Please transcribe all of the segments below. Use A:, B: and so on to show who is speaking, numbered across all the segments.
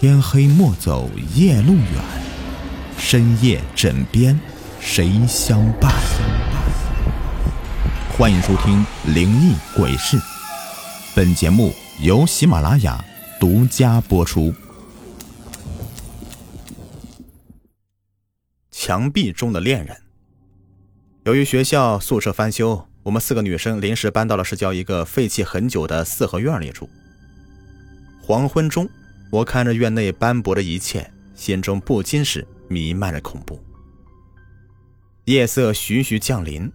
A: 天黑莫走夜路远，深夜枕边谁相伴？欢迎收听《灵异鬼事》，本节目由喜马拉雅独家播出。墙壁中的恋人。由于学校宿舍翻修，我们四个女生临时搬到了市郊一个废弃很久的四合院里住。黄昏中。我看着院内斑驳的一切，心中不禁是弥漫着恐怖。夜色徐徐降临，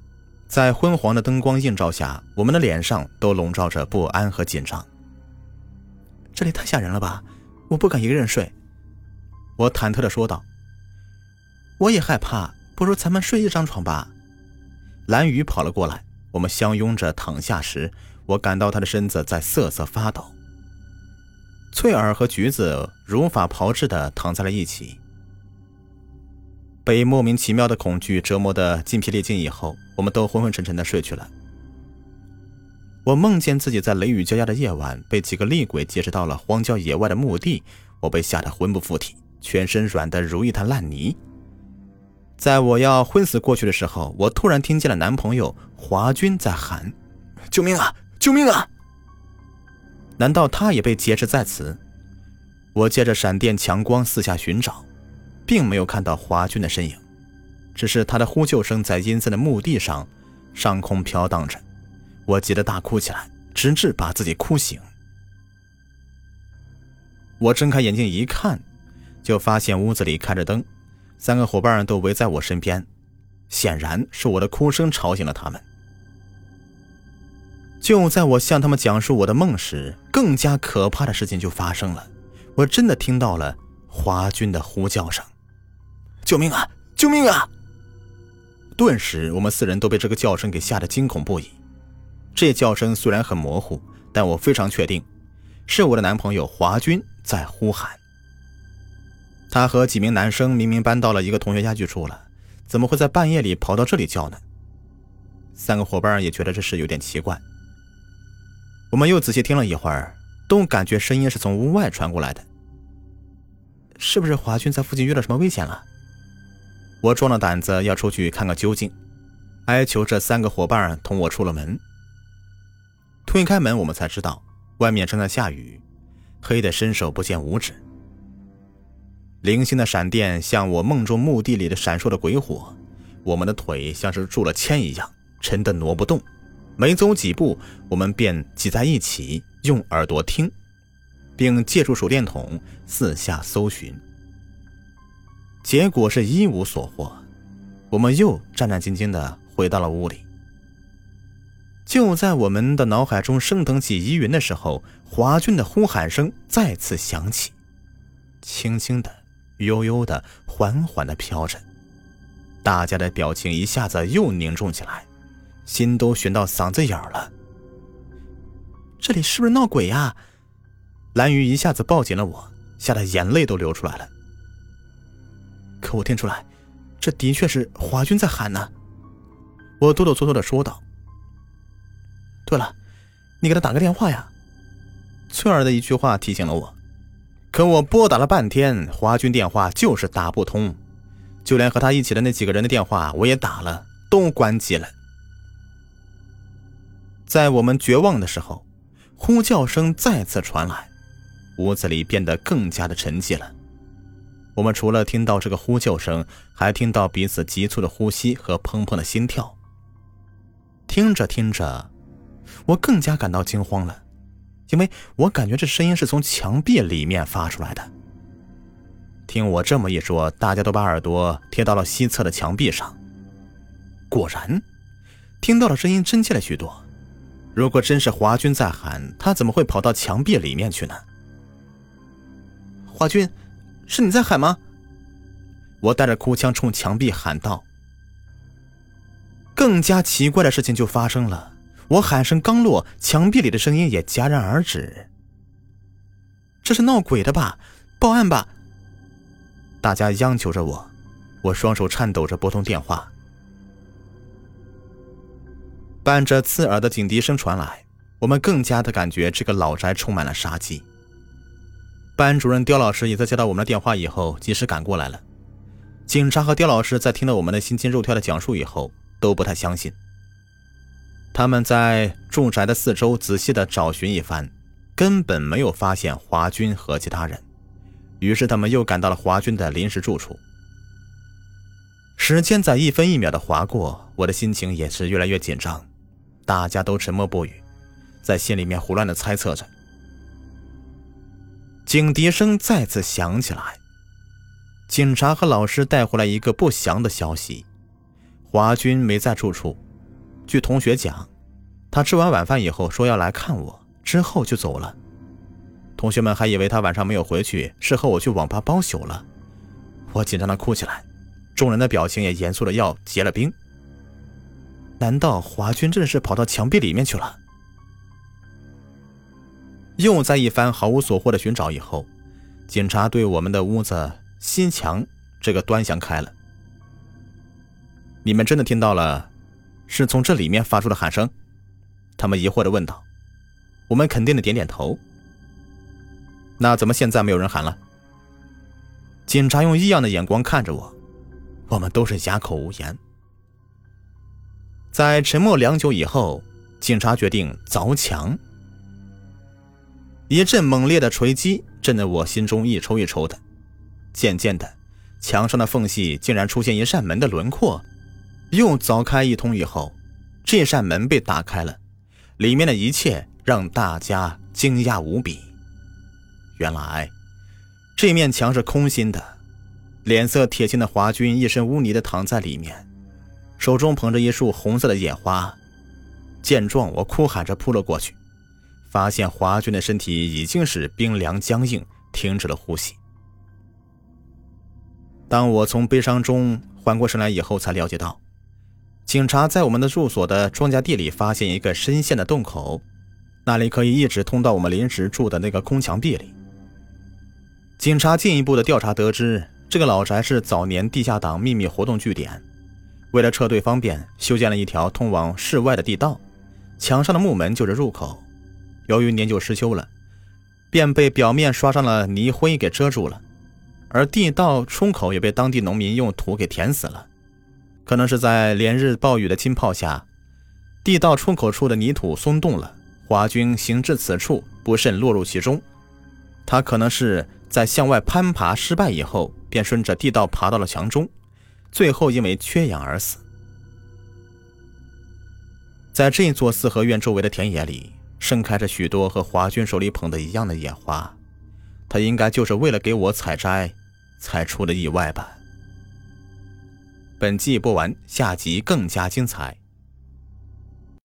A: 在昏黄的灯光映照下，我们的脸上都笼罩着不安和紧张。这里太吓人了吧！我不敢一个人睡。我忐忑地说道。我也害怕，不如咱们睡一张床吧。蓝雨跑了过来，我们相拥着躺下时，我感到他的身子在瑟瑟发抖。翠儿和橘子如法炮制的躺在了一起，被莫名其妙的恐惧折磨的筋疲力尽以后，我们都昏昏沉沉的睡去了。我梦见自己在雷雨交加的夜晚被几个厉鬼劫持到了荒郊野外的墓地，我被吓得魂不附体，全身软得如一滩烂泥。在我要昏死过去的时候，我突然听见了男朋友华军在喊：“救命啊！救命啊！”难道他也被劫持在此？我借着闪电强光四下寻找，并没有看到华军的身影，只是他的呼救声在阴森的墓地上上空飘荡着。我急得大哭起来，直至把自己哭醒。我睁开眼睛一看，就发现屋子里开着灯，三个伙伴都围在我身边，显然是我的哭声吵醒了他们。就在我向他们讲述我的梦时，更加可怕的事情就发生了。我真的听到了华军的呼叫声：“救命啊！救命啊！”顿时，我们四人都被这个叫声给吓得惊恐不已。这叫声虽然很模糊，但我非常确定，是我的男朋友华军在呼喊。他和几名男生明明搬到了一个同学家居住了，怎么会在半夜里跑到这里叫呢？三个伙伴也觉得这事有点奇怪。我们又仔细听了一会儿，都感觉声音是从屋外传过来的。是不是华军在附近遇到什么危险了？我壮了胆子要出去看个究竟，哀求这三个伙伴同我出了门。推开门，我们才知道外面正在下雨，黑的伸手不见五指。零星的闪电像我梦中墓地里的闪烁的鬼火，我们的腿像是铸了铅一样，沉得挪不动。没走几步，我们便挤在一起，用耳朵听，并借助手电筒四下搜寻。结果是一无所获。我们又战战兢兢地回到了屋里。就在我们的脑海中升腾起疑云的时候，华俊的呼喊声再次响起，轻轻的、悠悠的、缓缓的飘着。大家的表情一下子又凝重起来。心都悬到嗓子眼儿了。这里是不是闹鬼呀？蓝鱼一下子抱紧了我，吓得眼泪都流出来了。可我听出来，这的确是华军在喊呢。我哆哆嗦嗦的说道：“对了，你给他打个电话呀。”翠儿的一句话提醒了我。可我拨打了半天，华军电话就是打不通，就连和他一起的那几个人的电话我也打了，都关机了。在我们绝望的时候，呼叫声再次传来，屋子里变得更加的沉寂了。我们除了听到这个呼救声，还听到彼此急促的呼吸和砰砰的心跳。听着听着，我更加感到惊慌了，因为我感觉这声音是从墙壁里面发出来的。听我这么一说，大家都把耳朵贴到了西侧的墙壁上。果然，听到的声音真切了许多。如果真是华军在喊，他怎么会跑到墙壁里面去呢？华军，是你在喊吗？我带着哭腔冲墙壁喊道。更加奇怪的事情就发生了，我喊声刚落，墙壁里的声音也戛然而止。这是闹鬼的吧？报案吧！大家央求着我，我双手颤抖着拨通电话。伴着刺耳的警笛声传来，我们更加的感觉这个老宅充满了杀机。班主任刁老师也在接到我们的电话以后，及时赶过来了。警察和刁老师在听到我们的心惊肉跳的讲述以后，都不太相信。他们在住宅的四周仔细的找寻一番，根本没有发现华军和其他人。于是他们又赶到了华军的临时住处。时间在一分一秒的划过，我的心情也是越来越紧张。大家都沉默不语，在心里面胡乱的猜测着。警笛声再次响起来，警察和老师带回来一个不祥的消息：华军没在住处。据同学讲，他吃完晚饭以后说要来看我，之后就走了。同学们还以为他晚上没有回去，是和我去网吧包宿了。我紧张的哭起来，众人的表情也严肃的要结了冰。难道华军真的是跑到墙壁里面去了？又在一番毫无所获的寻找以后，警察对我们的屋子新墙这个端详开了。你们真的听到了？是从这里面发出的喊声，他们疑惑的问道。我们肯定的点点头。那怎么现在没有人喊了？警察用异样的眼光看着我，我们都是哑口无言。在沉默良久以后，警察决定凿墙。一阵猛烈的锤击震得我心中一抽一抽的。渐渐的，墙上的缝隙竟然出现一扇门的轮廓。又凿开一通以后，这扇门被打开了，里面的一切让大家惊讶无比。原来，这面墙是空心的，脸色铁青的华军一身污泥的躺在里面，手中捧着一束红色的野花。见状，我哭喊着扑了过去，发现华军的身体已经是冰凉僵硬，停止了呼吸。当我从悲伤中缓过神来以后，才了解到。警察在我们的住所的庄稼地里发现一个深陷的洞口，那里可以一直通到我们临时住的那个空墙壁里。警察进一步的调查得知，这个老宅是早年地下党秘密活动据点，为了撤退方便，修建了一条通往室外的地道，墙上的木门就是入口。由于年久失修了，便被表面刷上了泥灰给遮住了，而地道出口也被当地农民用土给填死了。可能是在连日暴雨的浸泡下，地道出口处的泥土松动了。华军行至此处，不慎落入其中。他可能是在向外攀爬失败以后，便顺着地道爬到了墙中，最后因为缺氧而死。在这座四合院周围的田野里，盛开着许多和华军手里捧的一样的野花。他应该就是为了给我采摘，才出了意外吧。本集播完，下集更加精彩。